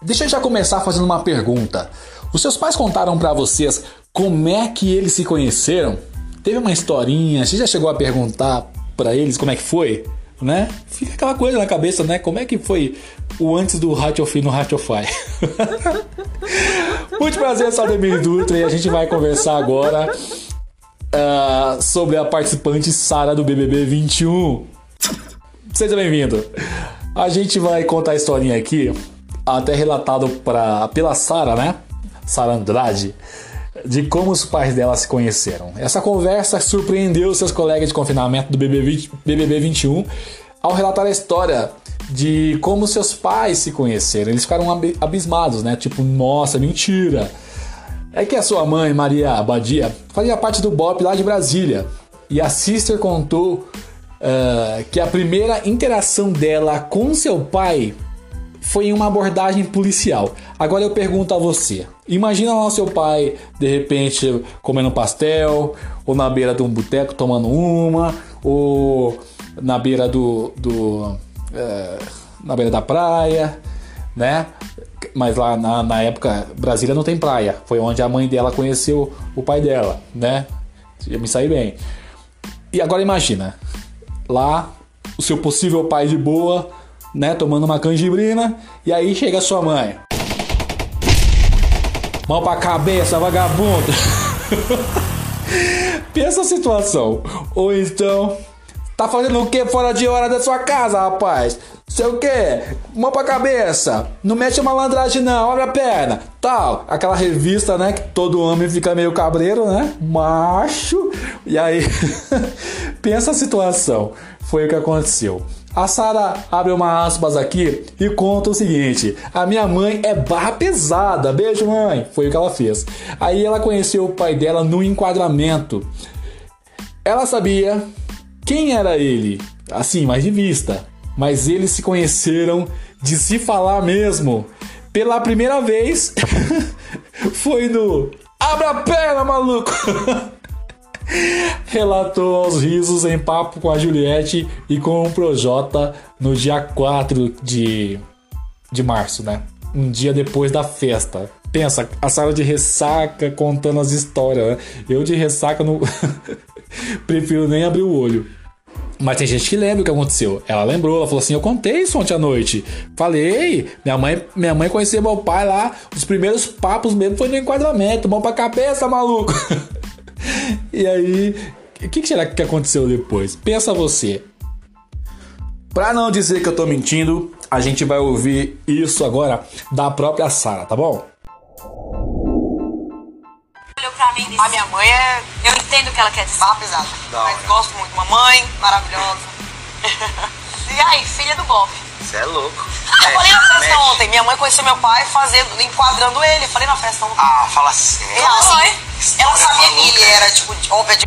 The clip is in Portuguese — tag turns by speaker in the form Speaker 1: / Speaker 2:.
Speaker 1: Deixa eu já começar fazendo uma pergunta. Os seus pais contaram para vocês como é que eles se conheceram? Teve uma historinha? Você já chegou a perguntar para eles como é que foi? Né? Fica aquela coisa na cabeça, né? Como é que foi o antes do Ratiofi no Ratiofy? Muito prazer, Saldemir Dutra, e a gente vai conversar agora uh, sobre a participante Sara do BBB 21. Seja bem-vindo. A gente vai contar a historinha aqui, até relatado pra, pela Sara, né? Sara Andrade, de como os pais dela se conheceram. Essa conversa surpreendeu seus colegas de confinamento do BBB, 20, BBB 21 ao relatar a história de como seus pais se conheceram. Eles ficaram abismados, né? Tipo, nossa, mentira. É que a sua mãe, Maria Abadia, fazia parte do BOP lá de Brasília. E a Sister contou uh, que a primeira interação dela com seu pai foi em uma abordagem policial. Agora eu pergunto a você: imagina lá o seu pai de repente comendo pastel, ou na beira de um boteco tomando uma, ou na beira do, do é, na beira da praia, né? Mas lá na, na época Brasília não tem praia. Foi onde a mãe dela conheceu o pai dela, né? Eu me saí bem. E agora imagina, lá o seu possível pai de boa né, tomando uma canjibrina, e aí chega sua mãe. Mão pra cabeça, vagabundo. Pensa a situação. Ou então, tá fazendo o que fora de hora da sua casa, rapaz? Sei o que? Mão pra cabeça. Não mexe malandragem não, abre a perna. Tal. Aquela revista, né? Que todo homem fica meio cabreiro, né? Macho. E aí, pensa a situação. Foi o que aconteceu. A Sara abre uma aspas aqui e conta o seguinte: a minha mãe é barra pesada, beijo mãe, foi o que ela fez. Aí ela conheceu o pai dela no enquadramento. Ela sabia quem era ele, assim, mais de vista, mas eles se conheceram de se falar mesmo. Pela primeira vez, foi no Abra a perna, maluco! relatou aos risos em papo com a Juliette e com o Projota no dia 4 de, de março, né? Um dia depois da festa. Pensa, a sala de ressaca contando as histórias, né? Eu de ressaca não. Prefiro nem abrir o olho. Mas tem gente que lembra o que aconteceu. Ela lembrou, ela falou assim: Eu contei isso ontem à noite. Falei, minha mãe, minha mãe conheceu meu pai lá. Os primeiros papos mesmo foi no enquadramento. Mão pra cabeça, maluco. e aí, o que, que será que aconteceu depois? Pensa você. Pra não dizer que eu tô mentindo, a gente vai ouvir isso agora da própria Sara, tá bom?
Speaker 2: Pra mim, a minha mãe é. Eu entendo o que ela quer dizer. Ah, pesada. Mas gosto muito. Mamãe, maravilhosa. e aí, filha do Bob.
Speaker 3: Você é louco.
Speaker 2: Eu falei na festa mexe. ontem. Minha mãe conheceu meu pai fazendo, enquadrando ele. Eu falei na festa ontem.
Speaker 3: Ah, fala sério.
Speaker 2: Ela, assim, ela sabia que ele era, tipo, óbvio de